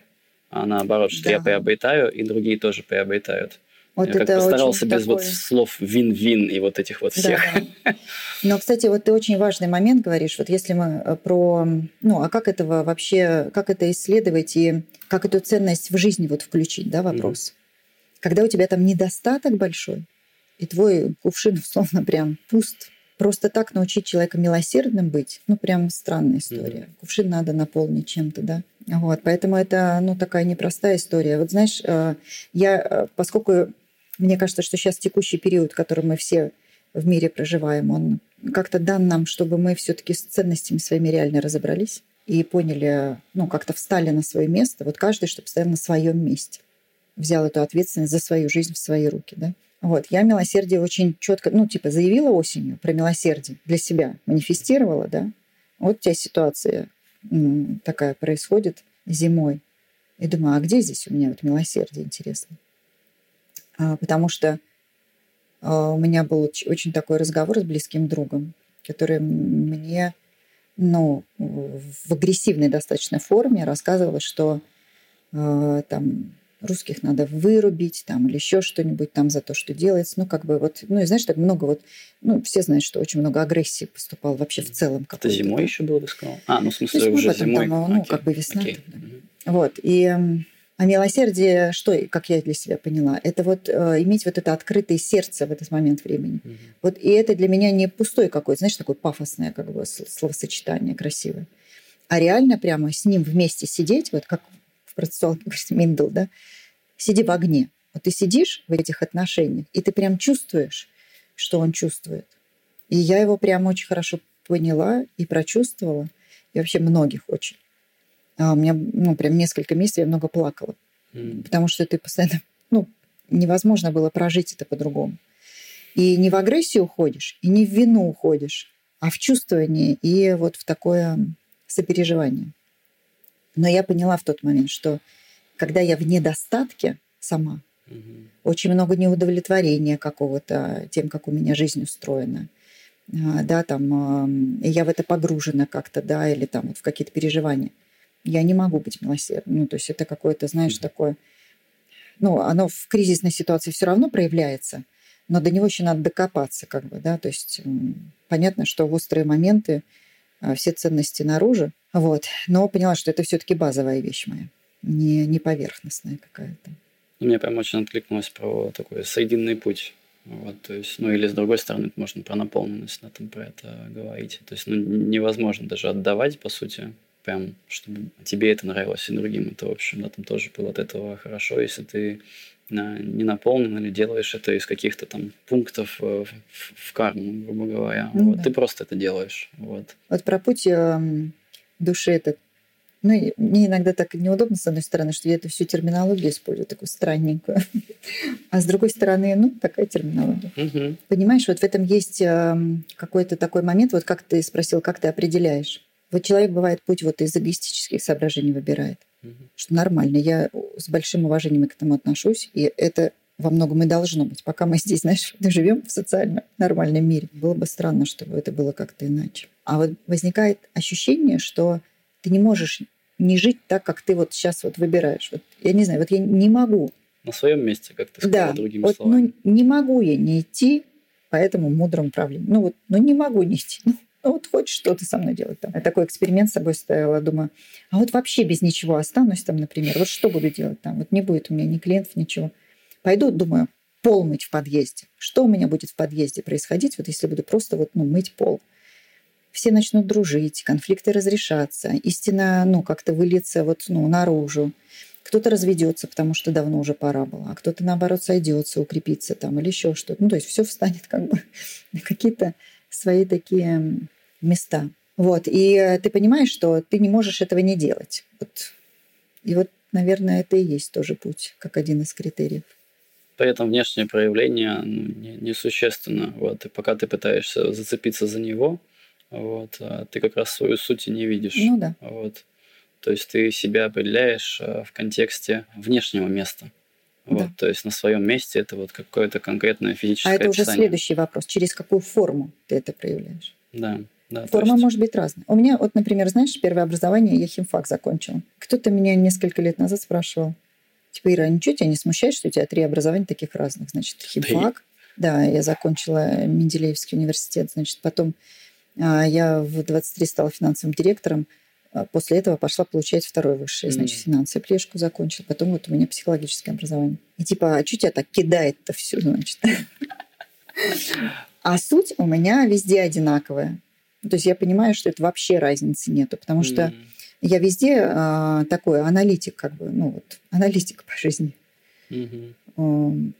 а наоборот, что да. я приобретаю, и другие тоже приобретают. Вот я как постарался без такое... вот слов вин-вин и вот этих вот всех. Да, да. Но, кстати, вот ты очень важный момент говоришь. Вот если мы э, про... Ну, а как этого вообще... Как это исследовать и как эту ценность в жизни вот включить, да, вопрос. Mm. Когда у тебя там недостаток большой, и твой кувшин, условно, прям пуст, просто так научить человека милосердным быть, ну, прям странная история. Mm. Кувшин надо наполнить чем-то, да. Вот, поэтому это, ну, такая непростая история. Вот знаешь, э, я, э, поскольку мне кажется, что сейчас текущий период, который мы все в мире проживаем, он как-то дан нам, чтобы мы все-таки с ценностями своими реально разобрались и поняли, ну, как-то встали на свое место. Вот каждый, чтобы стоял на своем месте. Взял эту ответственность за свою жизнь в свои руки, да. Вот, я милосердие очень четко, ну, типа, заявила осенью про милосердие для себя, манифестировала, да. Вот у тебя ситуация такая происходит, зимой. И думаю, а где здесь у меня вот милосердие, интересно? А, потому что а, у меня был очень такой разговор с близким другом, который мне ну, в агрессивной достаточно форме рассказывала, что э, там русских надо вырубить там, или еще что-нибудь там за то, что делается. Ну, как бы вот, ну, и знаешь, так много вот, ну, все знают, что очень много агрессии поступало вообще в целом. Это зимой еще было, ты сказал? А, ну, в смысле, зимой, уже потом, зимой. Там, ну, Окей. как бы весна. Окей. Там, да. Вот, и а милосердие, что, как я для себя поняла, это вот э, иметь вот это открытое сердце в этот момент времени. Mm-hmm. Вот и это для меня не пустой какой-то, знаешь, такое пафосное как бы словосочетание красивое, а реально прямо с ним вместе сидеть, вот как в процессуалке говорит Миндл, да, сиди в огне. Вот ты сидишь в этих отношениях, и ты прям чувствуешь, что он чувствует. И я его прям очень хорошо поняла и прочувствовала, и вообще многих очень. А у меня ну, прям несколько месяцев я много плакала. Mm. Потому что ты постоянно... Ну, невозможно было прожить это по-другому. И не в агрессию уходишь, и не в вину уходишь, а в чувствование и вот в такое сопереживание. Но я поняла в тот момент, что когда я в недостатке сама, mm-hmm. очень много неудовлетворения какого-то тем, как у меня жизнь устроена, а, да, там, я в это погружена как-то, да, или там вот в какие-то переживания – я не могу быть милосердным. Ну, то есть это какое-то, знаешь, такое... Ну, оно в кризисной ситуации все равно проявляется, но до него еще надо докопаться, как бы, да, то есть понятно, что в острые моменты а, все ценности наружу, вот, но поняла, что это все-таки базовая вещь моя, не, не поверхностная какая-то. Мне прям очень откликнулось про такой срединный путь. Вот, то есть, ну или с другой стороны, можно про наполненность на этом про это говорить. То есть, ну, невозможно даже отдавать, по сути, прям, чтобы тебе это нравилось и другим. Это, в общем, да, там тоже было от этого хорошо, если ты не наполнен или делаешь это из каких-то там пунктов в, в карму, грубо говоря. Ну, вот, да. Ты просто это делаешь. Вот. вот про путь э, души это ну, мне иногда так неудобно, с одной стороны, что я эту всю терминологию использую, такую странненькую. А с другой стороны, ну, такая терминология. Угу. Понимаешь, вот в этом есть эм, какой-то такой момент, вот как ты спросил, как ты определяешь. Вот человек, бывает, путь вот из эгоистических соображений выбирает. Угу. Что нормально. Я с большим уважением к этому отношусь. И это во многом и должно быть. Пока мы здесь, знаешь, живем в социально нормальном мире. Было бы странно, чтобы это было как-то иначе. А вот возникает ощущение, что ты не можешь не жить так, как ты вот сейчас вот выбираешь. Вот, я не знаю, вот я не могу. На своем месте, как ты сказала, да, другими вот, словами. Ну, не могу я не идти по этому мудрому правлению. Ну вот, ну не могу не идти. Ну, ну вот хочешь что-то со мной делать там. Я такой эксперимент с собой ставила, думаю, а вот вообще без ничего останусь там, например, вот что буду делать там? Вот не будет у меня ни клиентов, ничего. Пойду, думаю, пол мыть в подъезде. Что у меня будет в подъезде происходить, вот если буду просто вот, ну, мыть пол? Все начнут дружить, конфликты разрешаться, истина, ну, как-то выльется вот, ну, наружу. Кто-то разведется, потому что давно уже пора было, а кто-то, наоборот, сойдется, укрепится там или еще что-то. Ну, то есть все встанет как бы на какие-то свои такие места. Вот. И э, ты понимаешь, что ты не можешь этого не делать. Вот. И вот, наверное, это и есть тоже путь, как один из критериев. При этом внешнее проявление ну, несущественно. Не вот. И пока ты пытаешься зацепиться за него, вот, а ты как раз свою суть не видишь. Ну да. Вот. То есть ты себя определяешь э, в контексте внешнего места. Вот, да. То есть на своем месте это вот какое-то конкретное физическое А это описание. уже следующий вопрос. Через какую форму ты это проявляешь? Да. Да, Форма есть... может быть разная. У меня, вот, например, знаешь, первое образование я химфак закончила. Кто-то меня несколько лет назад спрашивал, типа, Ира, ничего тебя не смущает, что у тебя три образования таких разных? Значит, химфак. Да, я закончила Менделеевский университет. Значит, потом а, я в 23 стала финансовым директором. А после этого пошла получать второе высшее, значит, финансы. Плешку закончила. Потом вот у меня психологическое образование. И типа, а что тебя так кидает-то все, значит? А суть у меня везде одинаковая. То есть я понимаю, что это вообще разницы нету, потому что я везде а, такой аналитик, как бы, ну вот, аналитик по жизни.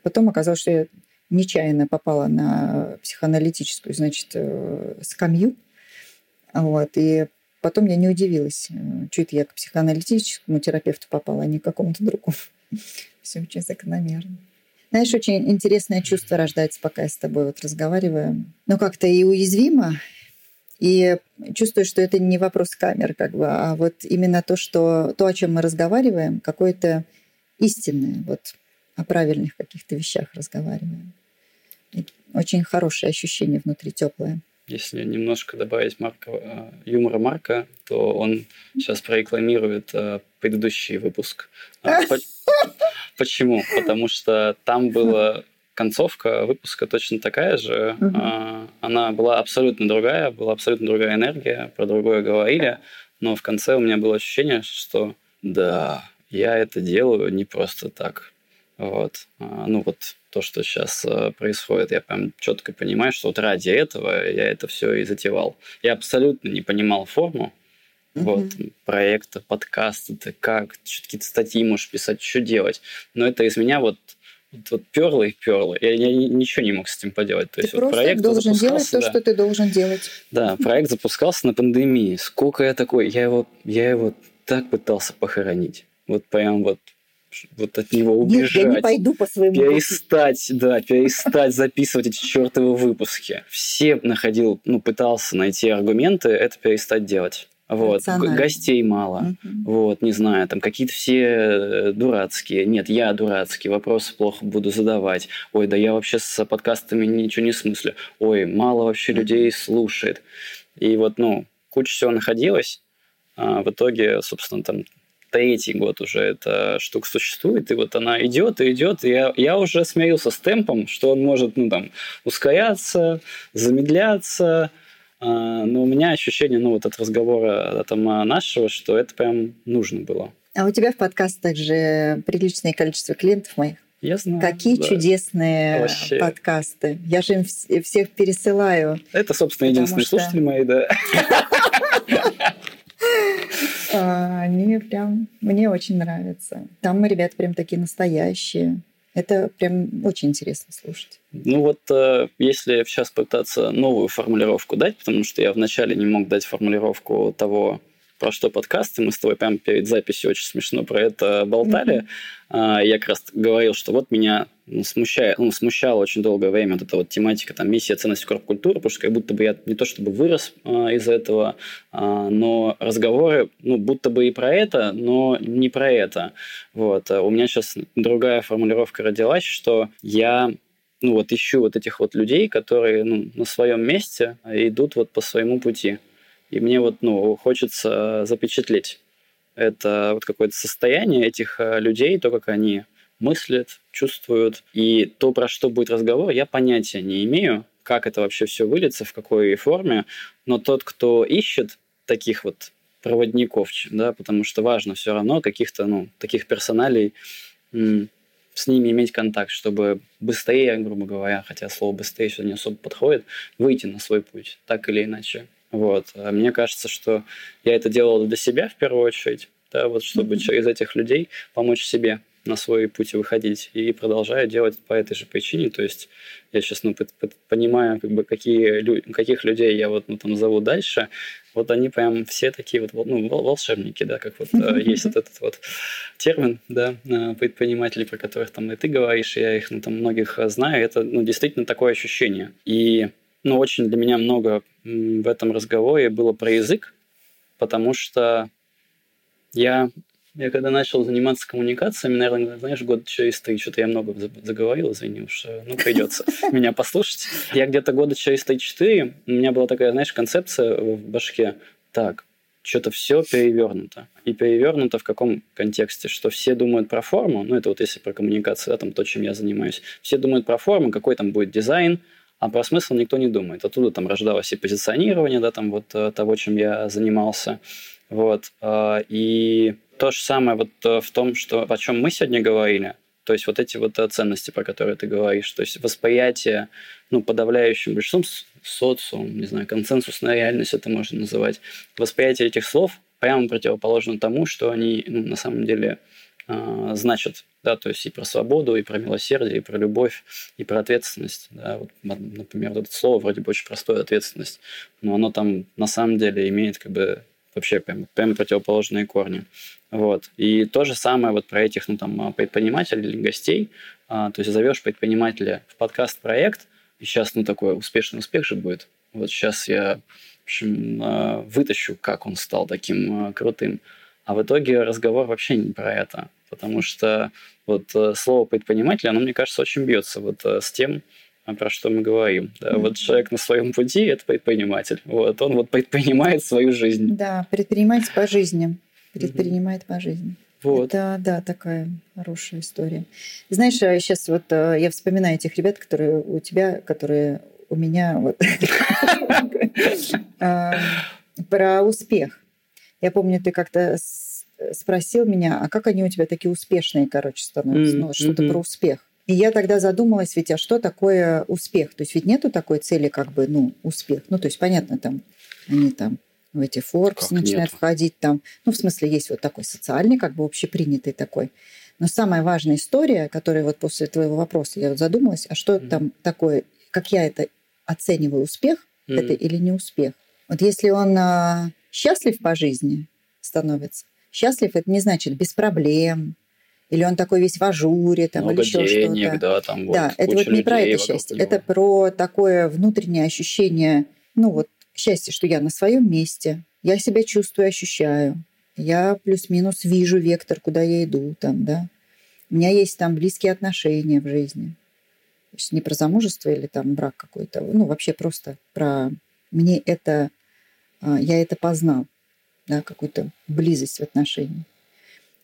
Потом оказалось, что я нечаянно попала на психоаналитическую, значит, э, скамью. Вот, и потом я не удивилась, э, что это я к психоаналитическому терапевту попала, а не к какому-то другому. Все очень закономерно. Знаешь, очень интересное чувство рождается, пока я с тобой вот разговариваю. Ну, как-то и уязвимо, и чувствую, что это не вопрос камер, как бы, а вот именно то, что то, о чем мы разговариваем, какое-то истинное, вот о правильных каких-то вещах разговариваем. И очень хорошее ощущение внутри, теплое. Если немножко добавить Марка, э, юмора Марка, то он сейчас прорекламирует э, предыдущий выпуск. А, почему? Потому что там была концовка выпуска точно такая же. Uh-huh. Она была абсолютно другая, была абсолютно другая энергия, про другое говорили, но в конце у меня было ощущение, что да, я это делаю не просто так. Вот. А, ну вот то, что сейчас э, происходит, я прям четко понимаю, что вот ради этого я это все и затевал. Я абсолютно не понимал форму, Uh-huh. Вот, проекта, подкаста, ты как, какие-то статьи можешь писать, что делать. Но это из меня вот вот, перло и перло. Я, я ничего не мог с этим поделать. То ты есть, просто вот проект должен делать то, да, что ты должен делать. Да, проект запускался на пандемии. Сколько я такой, я его, я его так пытался похоронить. Вот прям вот вот от него убежать. Нет, я не пойду по своему Перестать, пути. да, перестать записывать эти чертовы выпуски. Все находил, ну, пытался найти аргументы, это перестать делать. Вот, гостей мало, угу. вот, не знаю, там какие-то все э, дурацкие. Нет, я дурацкий, вопросы плохо буду задавать. Ой, да я вообще с подкастами ничего не смыслю. Ой, мало вообще людей слушает. И вот, ну, куча всего находилось. А в итоге, собственно, там третий год уже эта штука существует, и вот она идет и идет, и я, я уже смирился с темпом, что он может, ну, там, ускоряться, замедляться, но у меня ощущение, ну, вот от разговора там, нашего, что это прям нужно было. А у тебя в подкастах же приличное количество клиентов моих. Я знаю. Какие да. чудесные Вообще. подкасты. Я же им всех пересылаю. Это, собственно, единственные что... слушатели мои, да. А, они прям мне очень нравятся. Там ребята прям такие настоящие. Это прям очень интересно слушать. Ну вот, э, если сейчас пытаться новую формулировку дать, потому что я вначале не мог дать формулировку того, про что подкасты. Мы с тобой прямо перед записью очень смешно про это болтали. Mm-hmm. Я как раз говорил, что вот меня ну, смущает, ну, смущала очень долгое время вот эта вот тематика, там, миссия, ценность корп-культуры, потому что как будто бы я не то чтобы вырос а, из этого, а, но разговоры, ну, будто бы и про это, но не про это. Вот. А у меня сейчас другая формулировка родилась, что я ну вот ищу вот этих вот людей, которые ну, на своем месте идут вот по своему пути. И мне вот, ну, хочется запечатлеть это вот какое-то состояние этих э, людей, то, как они мыслят, чувствуют. И то, про что будет разговор, я понятия не имею, как это вообще все выльется, в какой форме. Но тот, кто ищет таких вот проводников, да, потому что важно все равно каких-то, ну, таких персоналей с ними иметь контакт, чтобы быстрее, грубо говоря, хотя слово быстрее сюда не особо подходит, выйти на свой путь, так или иначе. Вот. А мне кажется, что я это делал для себя в первую очередь, да, вот чтобы mm-hmm. через этих людей помочь себе на свой путь выходить и продолжаю делать по этой же причине. То есть я сейчас ну, понимаю, как бы, какие, лю каких людей я вот, ну, там зову дальше. Вот они прям все такие вот ну, волшебники, да, как вот э, есть вот этот вот термин, да, э, предприниматели, про которых там и ты говоришь, я их ну, там многих знаю. Это ну, действительно такое ощущение. И ну, очень для меня много в этом разговоре было про язык, потому что я, я когда начал заниматься коммуникациями, наверное, знаешь, год через три, что-то я много заговорил, извини уж, ну, придется меня послушать. Я где-то года через три-четыре, у меня была такая, знаешь, концепция в башке, так, что-то все перевернуто. И перевернуто в каком контексте? Что все думают про форму, ну это вот если про коммуникацию, да, там то, чем я занимаюсь. Все думают про форму, какой там будет дизайн, а про смысл никто не думает. Оттуда там рождалось и позиционирование, да, там вот э, того, чем я занимался. Вот. Э, и то же самое вот э, в том, что, о чем мы сегодня говорили, то есть вот эти вот ценности, про которые ты говоришь, то есть восприятие, ну, подавляющим большинством социум, не знаю, консенсусная реальность это можно называть, восприятие этих слов прямо противоположно тому, что они ну, на самом деле значат да, то есть и про свободу, и про милосердие, и про любовь, и про ответственность, да, вот, например, вот это слово вроде бы очень простое, ответственность, но оно там на самом деле имеет как бы вообще прям, прям противоположные корни. Вот. И то же самое вот про этих, ну, там, предпринимателей или гостей, а, то есть зовешь предпринимателя в подкаст-проект, и сейчас, ну, такой успешный успех же будет. Вот сейчас я общем, э, вытащу, как он стал таким крутым. А в итоге разговор вообще не про это. Потому что вот э, слово предприниматель, оно, мне кажется, очень бьется вот с тем, про что мы говорим. Да, mm-hmm. Вот человек на своем пути – это предприниматель. Вот он вот предпринимает свою жизнь. Да, предприниматель по жизни. Предпринимает mm-hmm. по жизни. Вот. Это, да, такая хорошая история. Знаешь, сейчас вот я вспоминаю этих ребят, которые у тебя, которые у меня вот про успех. Я помню, ты как-то спросил меня, а как они у тебя такие успешные, короче, становятся? Ну, что-то про успех. И я тогда задумалась, ведь а что такое успех? То есть ведь нету такой цели, как бы, ну, успех. Ну, то есть, понятно, там, они там в эти Forbes как начинают нет? входить там. Ну, в смысле, есть вот такой социальный, как бы общепринятый такой. Но самая важная история, которая вот после твоего вопроса я вот задумалась, а что mm. там такое, как я это оцениваю успех mm. это или не успех. Вот если он а, счастлив по жизни становится, счастлив это не значит без проблем, или он такой весь в ажуре, там, Много или еще что-то. Да, там, вот, да это вот не про это счастье, это про такое внутреннее ощущение, ну вот счастье, что я на своем месте, я себя чувствую, ощущаю, я плюс-минус вижу вектор, куда я иду, там, да. У меня есть там близкие отношения в жизни. То есть не про замужество или там брак какой-то, ну вообще просто про мне это, я это познал, да, какую-то близость в отношении.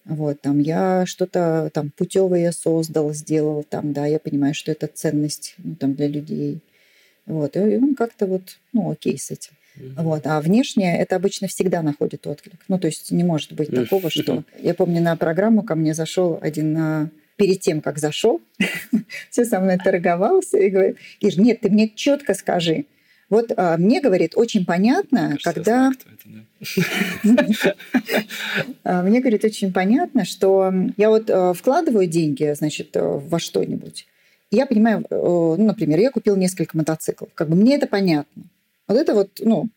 Вот, там я что-то там путевое создал, сделал, там, да, я понимаю, что это ценность ну, там, для людей. Вот, и он как-то вот, ну, окей с этим. Mm-hmm. Вот. А внешнее это обычно всегда находит отклик. Ну, то есть не может быть такого, что... Я помню, на программу ко мне зашел один а, перед тем, как зашел, все со мной торговался и говорит, Ир, нет, ты мне четко скажи. Вот а, мне, говорит, очень понятно, когда... А, мне, говорит, очень понятно, что я вот а, вкладываю деньги, значит, а, во что-нибудь. Я понимаю, ну, например, я купил несколько мотоциклов. Как бы мне это понятно. Вот это вот, ну,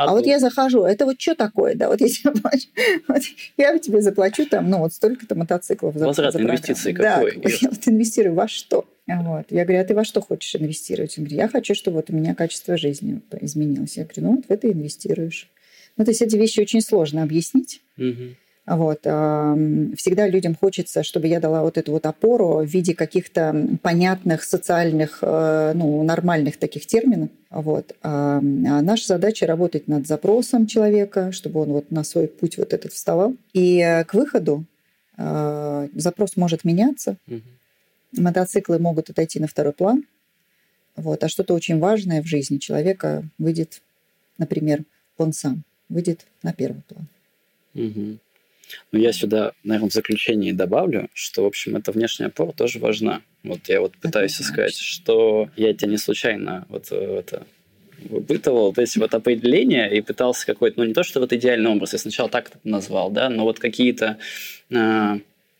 а, а вот я захожу, это вот что такое, да, вот я тебе плачу, вот я тебе заплачу там, ну, вот столько-то мотоциклов за Возврат за инвестиций какой? Да, я вот инвестирую во что? Вот. Я говорю, а ты во что хочешь инвестировать? Он говорит, я хочу, чтобы вот у меня качество жизни изменилось. Я говорю, ну, вот в это инвестируешь. Ну, то есть эти вещи очень сложно объяснить. Угу. Вот. Всегда людям хочется, чтобы я дала вот эту вот опору в виде каких-то понятных социальных, э, ну, нормальных таких терминов. Вот. А наша задача работать над запросом человека, чтобы он вот на свой путь вот этот вставал. И э, к выходу э, запрос может меняться. Угу. Мотоциклы могут отойти на второй план. Вот. А что-то очень важное в жизни человека выйдет, например, он сам выйдет на первый план. Угу. Но я сюда, наверное, в заключении добавлю, что, в общем, эта внешняя опора тоже важна. Вот я вот пытаюсь это сказать, что я тебя не случайно вот э, это выпытывал. Вот эти вот определения и пытался какой-то, ну не то, что вот идеальный образ, я сначала так это назвал, да, но вот какие-то э,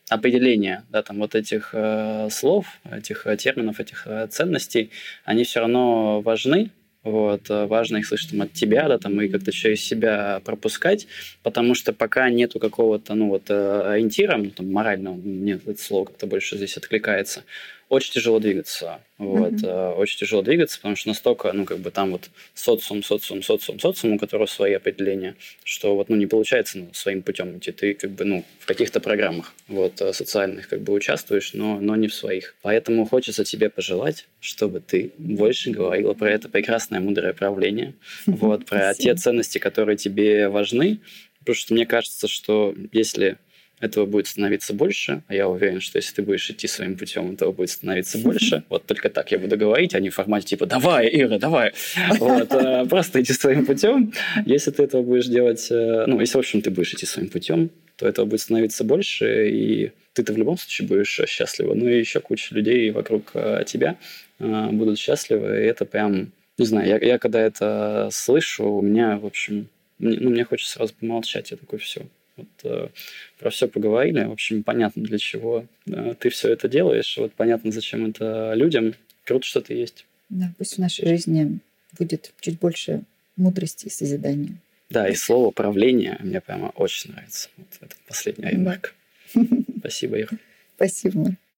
определения, да, там вот этих э, слов, этих э, терминов, этих э, ценностей, они все равно важны, вот, э, важно их слышать там, от тебя, да, там, и как-то через себя пропускать, потому что пока нету какого-то, ну, вот, э, ориентира, ну, там, морального, мне это слово как-то больше здесь откликается, очень тяжело двигаться. Вот, mm-hmm. Очень тяжело двигаться, потому что настолько, ну, как бы там вот социум, социум, социум, социум, у которого свои определения, что вот, ну, не получается ну, своим путем идти. Ты как бы, ну, в каких-то программах вот э, социальных как бы участвуешь, но, но не в своих. Поэтому хочется тебе пожелать, чтобы ты больше говорила про это прекрасное, мудрое правление, вот, про те ценности, которые тебе важны, потому что мне кажется, что если этого будет становиться больше, а я уверен, что если ты будешь идти своим путем, этого будет становиться больше. Вот только так я буду говорить, а не в формате типа «давай, Ира, давай!» вот, э, Просто иди своим путем. Если ты этого будешь делать, э, ну, если, в общем, ты будешь идти своим путем, то этого будет становиться больше, и ты-то в любом случае будешь счастлива. Ну и еще куча людей вокруг э, тебя будут счастливы, и это прям, не знаю, я, я когда это слышу, у меня, в общем, мне, ну, мне хочется сразу помолчать, я такой, все, вот, э, про все поговорили. В общем, понятно, для чего э, ты все это делаешь. Вот понятно, зачем это людям. Круто, что ты есть. Да, пусть в нашей жизни будет чуть больше мудрости и созидания. Да, и слово правление мне прямо очень нравится. Вот это последняя ремарка. Да. Спасибо, Ира. Спасибо.